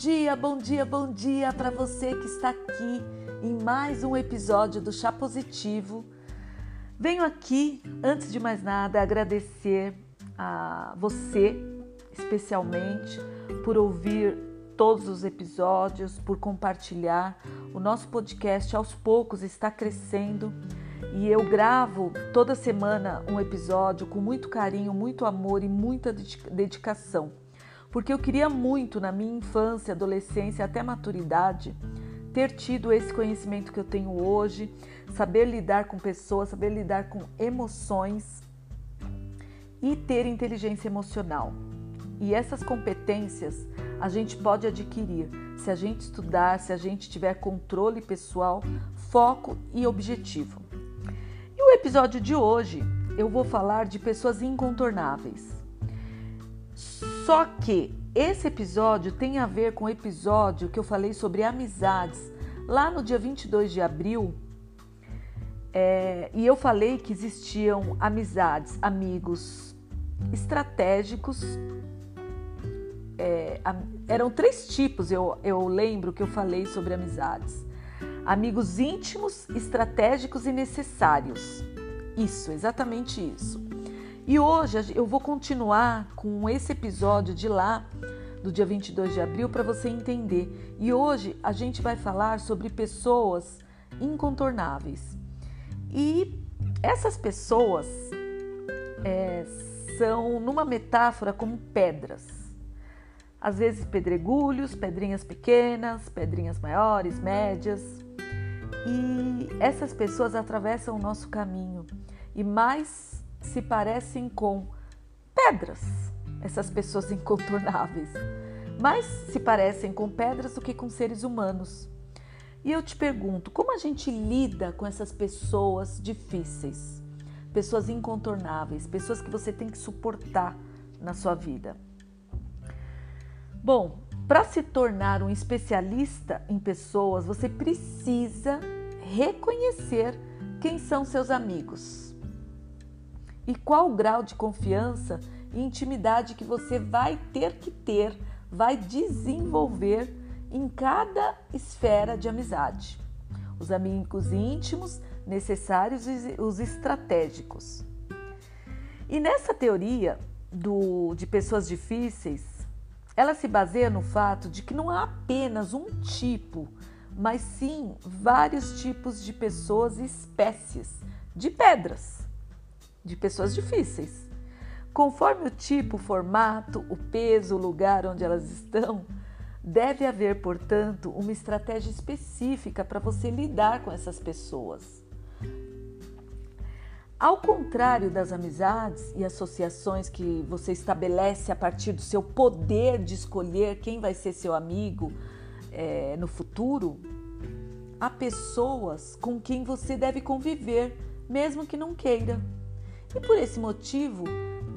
dia, bom dia, bom dia para você que está aqui em mais um episódio do Chá Positivo. Venho aqui, antes de mais nada, agradecer a você, especialmente, por ouvir todos os episódios, por compartilhar. O nosso podcast aos poucos está crescendo e eu gravo toda semana um episódio com muito carinho, muito amor e muita dedicação porque eu queria muito na minha infância, adolescência até maturidade ter tido esse conhecimento que eu tenho hoje, saber lidar com pessoas, saber lidar com emoções e ter inteligência emocional. E essas competências a gente pode adquirir se a gente estudar, se a gente tiver controle pessoal, foco e objetivo. E o episódio de hoje eu vou falar de pessoas incontornáveis. Só que esse episódio tem a ver com o episódio que eu falei sobre amizades lá no dia 22 de abril. É, e eu falei que existiam amizades, amigos estratégicos. É, eram três tipos, eu, eu lembro que eu falei sobre amizades: amigos íntimos, estratégicos e necessários. Isso, exatamente isso. E hoje eu vou continuar com esse episódio de lá, do dia 22 de abril, para você entender. E hoje a gente vai falar sobre pessoas incontornáveis. E essas pessoas é, são, numa metáfora, como pedras. Às vezes pedregulhos, pedrinhas pequenas, pedrinhas maiores, médias. E essas pessoas atravessam o nosso caminho. E mais se parecem com pedras, essas pessoas incontornáveis, mais se parecem com pedras do que com seres humanos. E eu te pergunto, como a gente lida com essas pessoas difíceis, pessoas incontornáveis, pessoas que você tem que suportar na sua vida? Bom, para se tornar um especialista em pessoas, você precisa reconhecer quem são seus amigos e qual o grau de confiança e intimidade que você vai ter que ter, vai desenvolver em cada esfera de amizade. Os amigos íntimos, necessários e os estratégicos. E nessa teoria do, de pessoas difíceis, ela se baseia no fato de que não há apenas um tipo, mas sim vários tipos de pessoas e espécies de pedras de pessoas difíceis. Conforme o tipo, o formato, o peso, o lugar onde elas estão, deve haver, portanto, uma estratégia específica para você lidar com essas pessoas. Ao contrário das amizades e associações que você estabelece a partir do seu poder de escolher quem vai ser seu amigo é, no futuro, há pessoas com quem você deve conviver, mesmo que não queira. E por esse motivo,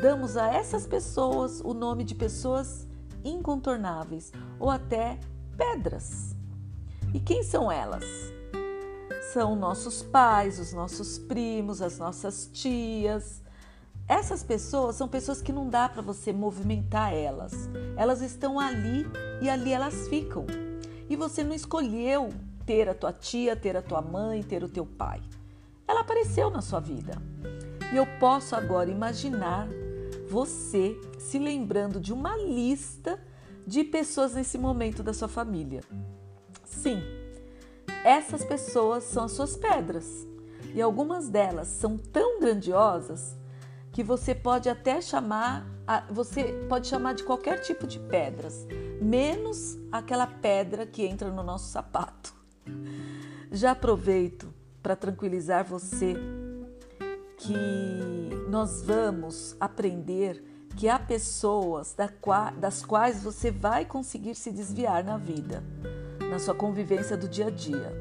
damos a essas pessoas o nome de pessoas incontornáveis ou até pedras. E quem são elas? São nossos pais, os nossos primos, as nossas tias. Essas pessoas são pessoas que não dá para você movimentar elas. Elas estão ali e ali elas ficam. E você não escolheu ter a tua tia, ter a tua mãe, ter o teu pai. Ela apareceu na sua vida. E eu posso agora imaginar você se lembrando de uma lista de pessoas nesse momento da sua família. Sim, essas pessoas são as suas pedras. E algumas delas são tão grandiosas que você pode até chamar, você pode chamar de qualquer tipo de pedras, menos aquela pedra que entra no nosso sapato. Já aproveito para tranquilizar você que nós vamos aprender que há pessoas das quais você vai conseguir se desviar na vida, na sua convivência do dia a dia.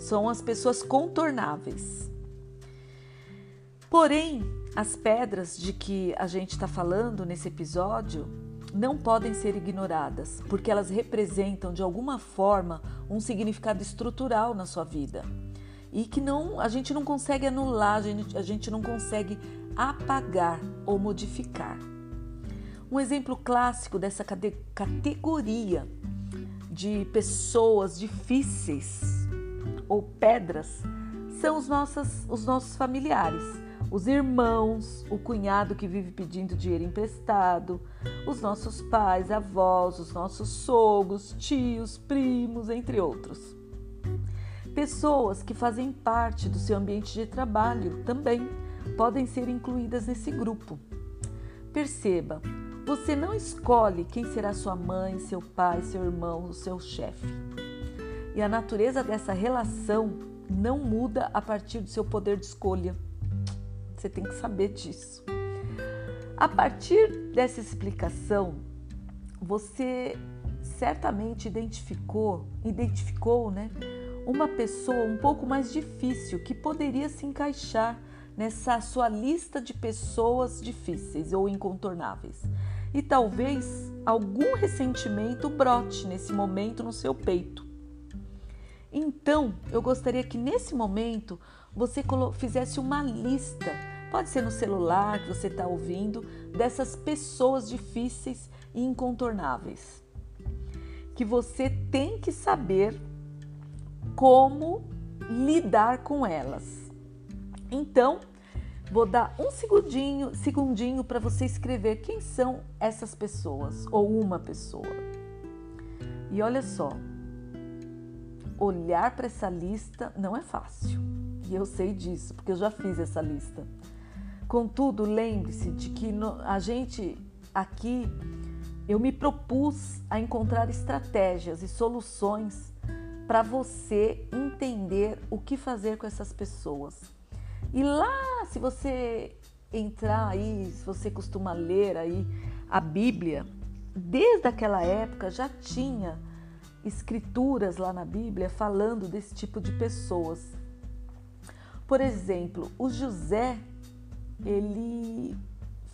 São as pessoas contornáveis. Porém, as pedras de que a gente está falando nesse episódio não podem ser ignoradas, porque elas representam de alguma forma um significado estrutural na sua vida e que não a gente não consegue anular, a gente, a gente não consegue apagar ou modificar. Um exemplo clássico dessa categoria de pessoas difíceis ou pedras são os nossos, os nossos familiares, os irmãos, o cunhado que vive pedindo dinheiro emprestado, os nossos pais, avós, os nossos sogros, tios, primos, entre outros. Pessoas que fazem parte do seu ambiente de trabalho também podem ser incluídas nesse grupo. Perceba, você não escolhe quem será sua mãe, seu pai, seu irmão, o seu chefe. E a natureza dessa relação não muda a partir do seu poder de escolha. Você tem que saber disso. A partir dessa explicação, você certamente identificou, identificou, né, uma pessoa um pouco mais difícil que poderia se encaixar nessa sua lista de pessoas difíceis ou incontornáveis. E talvez algum ressentimento brote nesse momento no seu peito. Então, eu gostaria que nesse momento você fizesse uma lista, pode ser no celular que você está ouvindo, dessas pessoas difíceis e incontornáveis. Que você tem que saber como lidar com elas. Então, vou dar um segundinho, segundinho para você escrever quem são essas pessoas ou uma pessoa. E olha só, olhar para essa lista não é fácil. E eu sei disso, porque eu já fiz essa lista. Contudo, lembre-se de que a gente aqui eu me propus a encontrar estratégias e soluções para você entender o que fazer com essas pessoas. E lá, se você entrar aí, se você costuma ler aí a Bíblia, desde aquela época já tinha escrituras lá na Bíblia falando desse tipo de pessoas. Por exemplo, o José, ele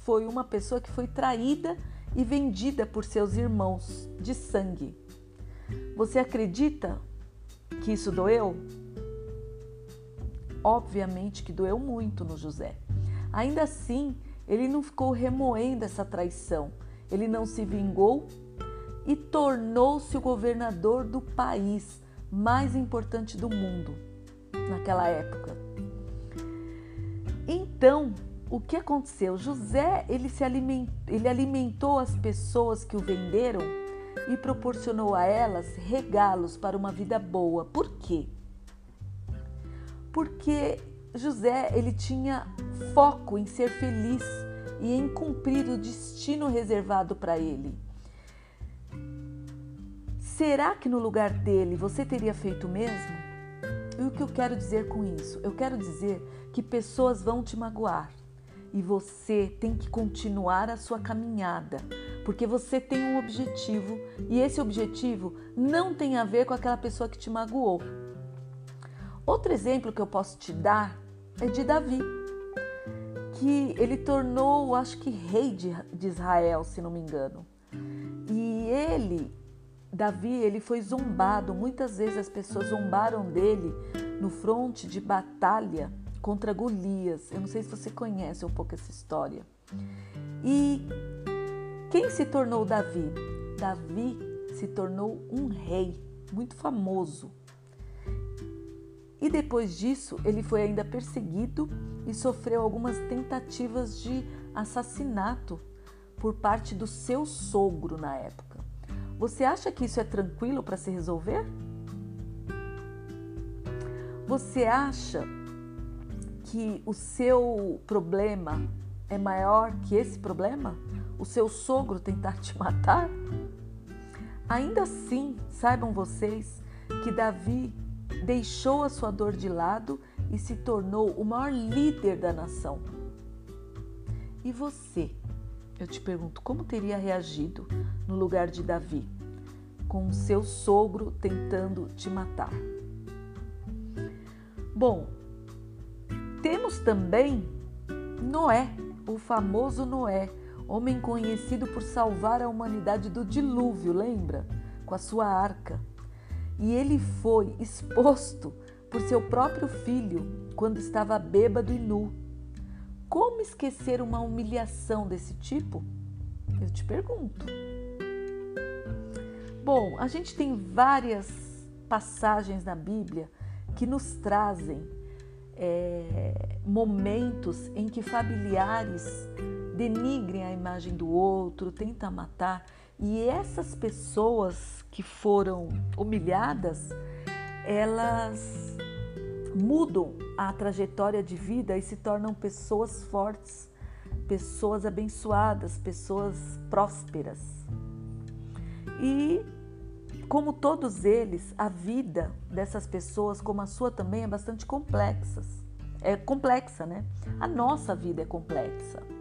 foi uma pessoa que foi traída e vendida por seus irmãos de sangue. Você acredita que isso doeu? Obviamente que doeu muito no José. Ainda assim, ele não ficou remoendo essa traição. Ele não se vingou e tornou-se o governador do país mais importante do mundo naquela época. Então, o que aconteceu? José ele se ele alimentou as pessoas que o venderam e proporcionou a elas regalos para uma vida boa. Por quê? porque José ele tinha foco em ser feliz e em cumprir o destino reservado para ele. Será que no lugar dele você teria feito o mesmo? E o que eu quero dizer com isso? Eu quero dizer que pessoas vão te magoar e você tem que continuar a sua caminhada, porque você tem um objetivo e esse objetivo não tem a ver com aquela pessoa que te magoou. Outro exemplo que eu posso te dar é de Davi, que ele tornou, acho que rei de, Israel, se não me engano. E ele, Davi, ele foi zombado. Muitas vezes as pessoas zombaram dele no fronte de batalha contra Golias. Eu não sei se você conhece um pouco essa história. E quem se tornou Davi? Davi se tornou um rei muito famoso. E depois disso, ele foi ainda perseguido e sofreu algumas tentativas de assassinato por parte do seu sogro na época. Você acha que isso é tranquilo para se resolver? Você acha que o seu problema é maior que esse problema? O seu sogro tentar te matar? Ainda assim, saibam vocês que Davi deixou a sua dor de lado e se tornou o maior líder da nação. E você? Eu te pergunto, como teria reagido no lugar de Davi, com o seu sogro tentando te matar? Bom, temos também Noé, o famoso Noé, homem conhecido por salvar a humanidade do dilúvio, lembra? Com a sua arca e ele foi exposto por seu próprio filho quando estava bêbado e nu. Como esquecer uma humilhação desse tipo? Eu te pergunto. Bom, a gente tem várias passagens na Bíblia que nos trazem é, momentos em que familiares denigrem a imagem do outro, tentam matar, e essas pessoas que foram humilhadas, elas mudam a trajetória de vida e se tornam pessoas fortes, pessoas abençoadas, pessoas prósperas. E como todos eles, a vida dessas pessoas, como a sua também, é bastante complexa. É complexa, né? A nossa vida é complexa.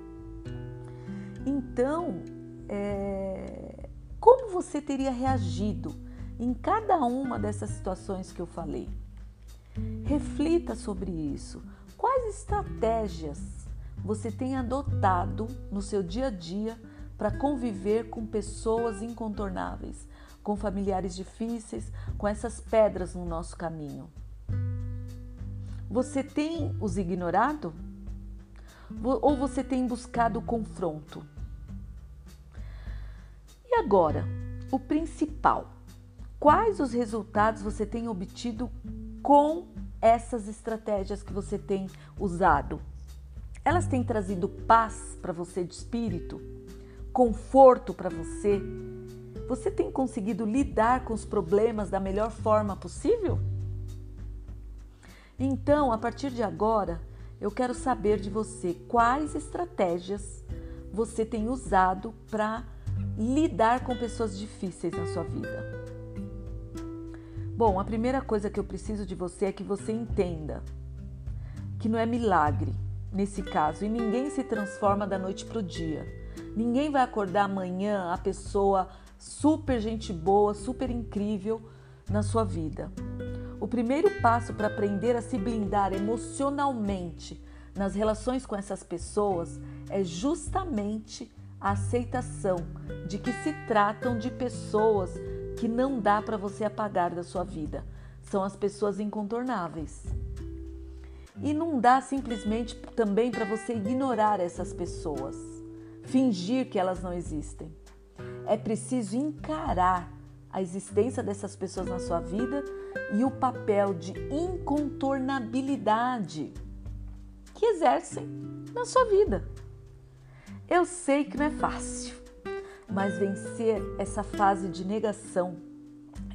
Então, é... como você teria reagido em cada uma dessas situações que eu falei? Reflita sobre isso. Quais estratégias você tem adotado no seu dia a dia para conviver com pessoas incontornáveis? com familiares difíceis, com essas pedras no nosso caminho. Você tem os ignorado? Ou você tem buscado o confronto? E agora, o principal: quais os resultados você tem obtido com essas estratégias que você tem usado? Elas têm trazido paz para você de espírito, conforto para você, você tem conseguido lidar com os problemas da melhor forma possível? Então, a partir de agora, eu quero saber de você quais estratégias você tem usado para lidar com pessoas difíceis na sua vida. Bom, a primeira coisa que eu preciso de você é que você entenda que não é milagre nesse caso e ninguém se transforma da noite para o dia. Ninguém vai acordar amanhã a pessoa super gente boa, super incrível na sua vida. O primeiro passo para aprender a se blindar emocionalmente nas relações com essas pessoas é justamente a aceitação de que se tratam de pessoas que não dá para você apagar da sua vida. São as pessoas incontornáveis. E não dá simplesmente também para você ignorar essas pessoas, fingir que elas não existem. É preciso encarar a existência dessas pessoas na sua vida e o papel de incontornabilidade que exercem na sua vida. Eu sei que não é fácil, mas vencer essa fase de negação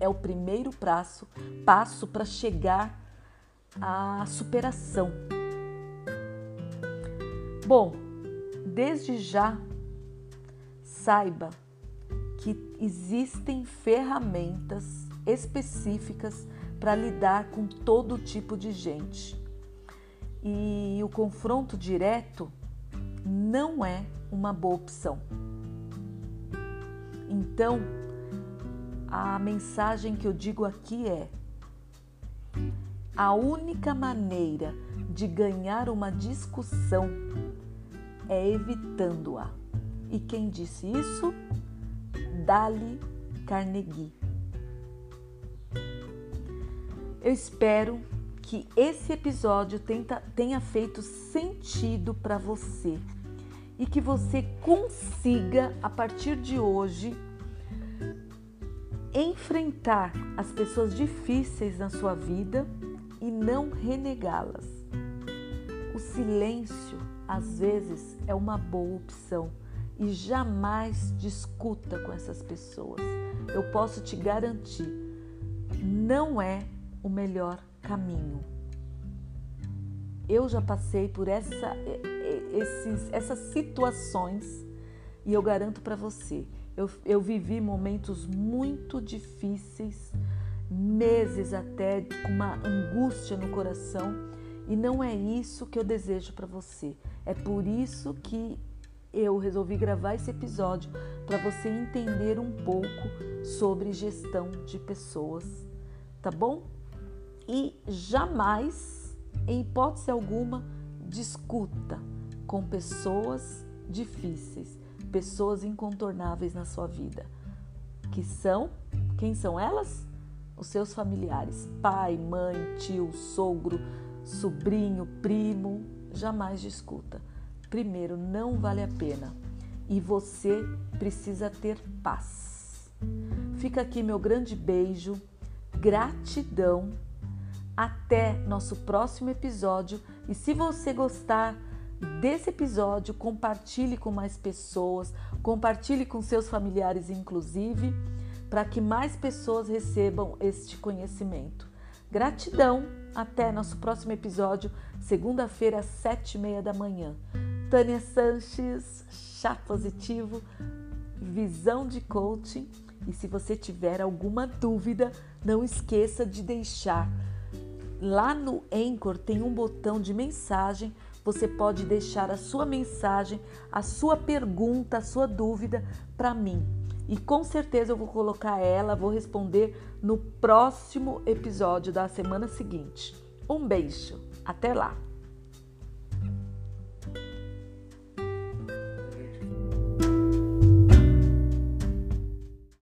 é o primeiro passo, passo para chegar à superação. Bom, desde já saiba que existem ferramentas específicas para lidar com todo tipo de gente. E o confronto direto não é uma boa opção. Então, a mensagem que eu digo aqui é: a única maneira de ganhar uma discussão é evitando-a. E quem disse isso? Dali Carnegie. Eu espero que esse episódio tenha feito sentido para você e que você consiga, a partir de hoje, enfrentar as pessoas difíceis na sua vida e não renegá-las. O silêncio, às vezes, é uma boa opção e jamais discuta com essas pessoas. Eu posso te garantir, não é o melhor caminho. Eu já passei por essa, esses, essas situações e eu garanto para você, eu, eu vivi momentos muito difíceis, meses até com uma angústia no coração e não é isso que eu desejo para você. É por isso que eu resolvi gravar esse episódio para você entender um pouco sobre gestão de pessoas, tá bom? E jamais, em hipótese alguma, discuta com pessoas difíceis, pessoas incontornáveis na sua vida. Que são, quem são elas? Os seus familiares, pai, mãe, tio, sogro, sobrinho, primo, jamais discuta primeiro, não vale a pena e você precisa ter paz. fica aqui meu grande beijo, gratidão. Até nosso próximo episódio. E se você gostar desse episódio, compartilhe com mais pessoas, compartilhe com seus familiares, inclusive, para que mais pessoas recebam este conhecimento. Gratidão! Até nosso próximo episódio, segunda-feira, às sete e meia da manhã. Tânia Sanches, chá positivo, visão de coaching. E se você tiver alguma dúvida, não esqueça de deixar. Lá no Anchor tem um botão de mensagem. Você pode deixar a sua mensagem, a sua pergunta, a sua dúvida para mim. E com certeza eu vou colocar ela, vou responder no próximo episódio da semana seguinte. Um beijo, até lá!